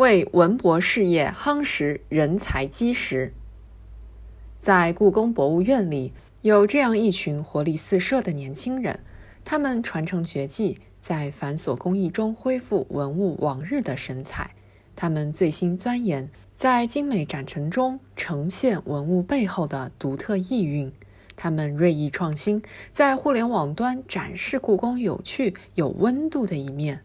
为文博事业夯实人才基石。在故宫博物院里，有这样一群活力四射的年轻人，他们传承绝技，在繁琐工艺中恢复文物往日的神采。他们醉心钻研，在精美展陈中呈现文物背后的独特意蕴。他们锐意创新，在互联网端展示故宫有趣、有温度的一面。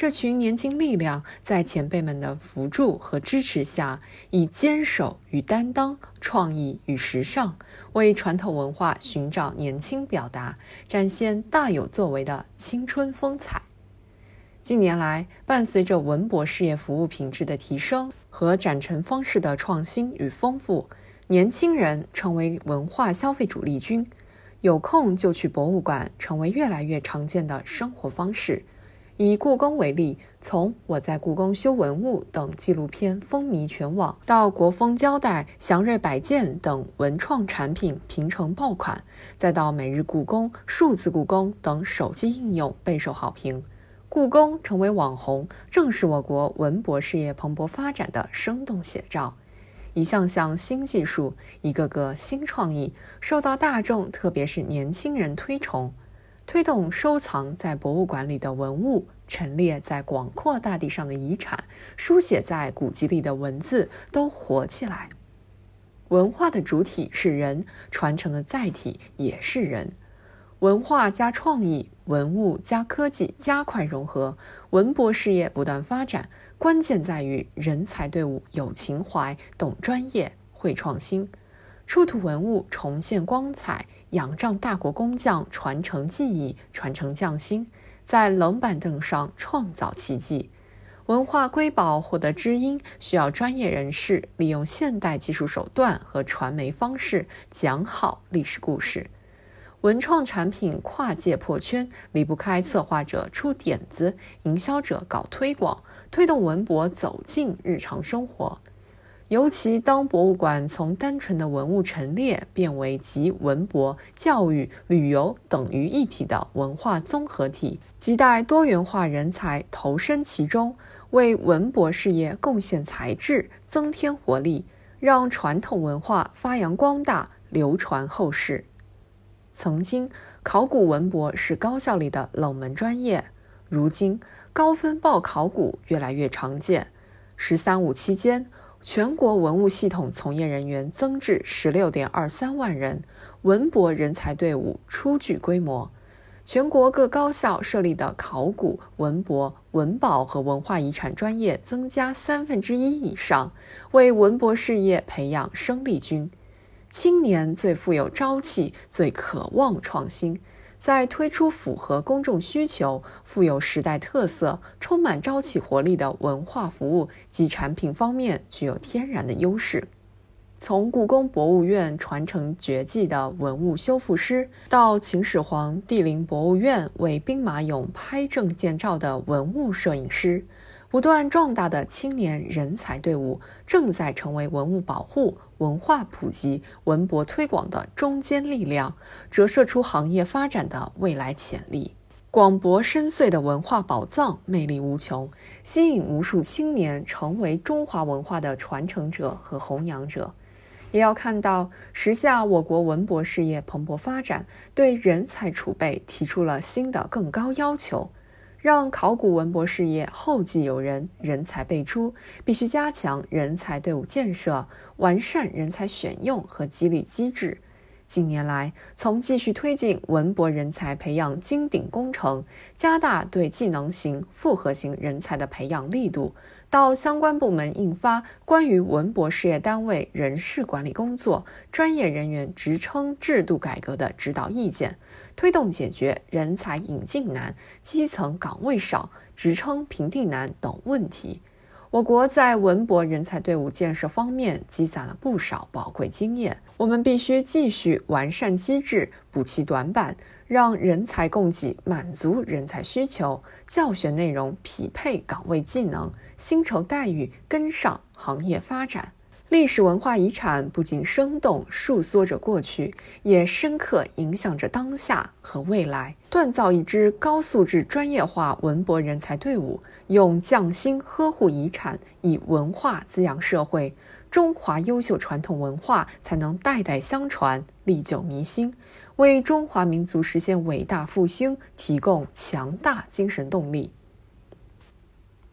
这群年轻力量在前辈们的扶助和支持下，以坚守与担当、创意与时尚，为传统文化寻找年轻表达，展现大有作为的青春风采。近年来，伴随着文博事业服务品质的提升和展陈方式的创新与丰富，年轻人成为文化消费主力军，有空就去博物馆成为越来越常见的生活方式。以故宫为例，从我在故宫修文物等纪录片风靡全网，到国风胶带、祥瑞摆件等文创产品平成爆款，再到每日故宫、数字故宫等手机应用备受好评，故宫成为网红，正是我国文博事业蓬勃发展的生动写照。一项项新技术，一个个新创意，受到大众特别是年轻人推崇。推动收藏在博物馆里的文物，陈列在广阔大地上的遗产，书写在古籍里的文字都活起来。文化的主体是人，传承的载体也是人。文化加创意，文物加科技，加快融合，文博事业不断发展。关键在于人才队伍有情怀、懂专业、会创新，出土文物重现光彩。仰仗大国工匠传承技艺、传承匠心，在冷板凳上创造奇迹。文化瑰宝获得知音，需要专业人士利用现代技术手段和传媒方式讲好历史故事。文创产品跨界破圈，离不开策划者出点子、营销者搞推广，推动文博走进日常生活。尤其当博物馆从单纯的文物陈列变为集文博、教育、旅游等于一体的文化综合体，亟待多元化人才投身其中，为文博事业贡献才智、增添活力，让传统文化发扬光大、流传后世。曾经，考古文博是高校里的冷门专业，如今高分报考古越来越常见。“十三五”期间。全国文物系统从业人员增至十六点二三万人，文博人才队伍初具规模。全国各高校设立的考古、文博、文保和文化遗产专业增加三分之一以上，为文博事业培养生力军。青年最富有朝气，最渴望创新。在推出符合公众需求、富有时代特色、充满朝气活力的文化服务及产品方面，具有天然的优势。从故宫博物院传承绝技的文物修复师，到秦始皇帝陵博物院为兵马俑拍证件照的文物摄影师。不断壮大的青年人才队伍，正在成为文物保护、文化普及、文博推广的中坚力量，折射出行业发展的未来潜力。广博深邃的文化宝藏，魅力无穷，吸引无数青年成为中华文化的传承者和弘扬者。也要看到，时下我国文博事业蓬勃发展，对人才储备提出了新的更高要求。让考古文博事业后继有人，人才辈出，必须加强人才队伍建设，完善人才选用和激励机制。近年来，从继续推进文博人才培养金顶工程，加大对技能型、复合型人才的培养力度，到相关部门印发关于文博事业单位人事管理工作、专业人员职称制度改革的指导意见，推动解决人才引进难、基层岗位少、职称评定难等问题。我国在文博人才队伍建设方面积攒了不少宝贵经验，我们必须继续完善机制，补齐短板，让人才供给满足人才需求，教学内容匹配岗位技能，薪酬待遇跟上行业发展。历史文化遗产不仅生动述说着过去，也深刻影响着当下和未来。锻造一支高素质、专业化文博人才队伍，用匠心呵护遗产，以文化滋养社会，中华优秀传统文化才能代代相传、历久弥新，为中华民族实现伟大复兴提供强大精神动力。